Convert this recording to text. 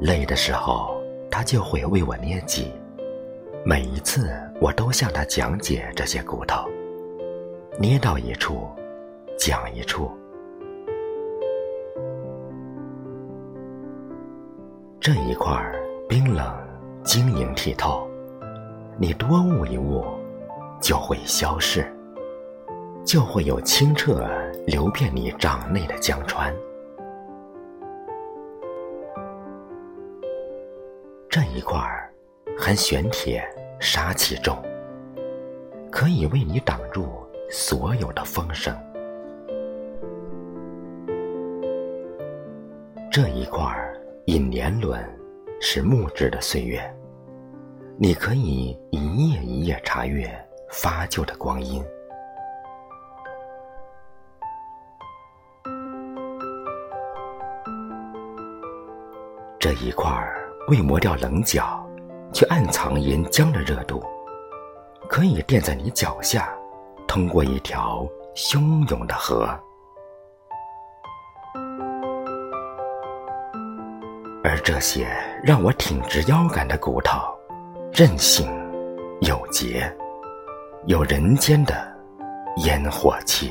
累的时候，他就会为我捏脊。每一次，我都向他讲解这些骨头，捏到一处，讲一处。这一块儿冰冷、晶莹剔透，你多捂一捂，就会消逝，就会有清澈流遍你掌内的江川。这一块含玄铁。杀气重，可以为你挡住所有的风声。这一块引年轮是木质的岁月，你可以一页一页查阅发旧的光阴。这一块未磨掉棱角。却暗藏岩浆的热度，可以垫在你脚下，通过一条汹涌的河。而这些让我挺直腰杆的骨头，韧性有节，有人间的烟火气。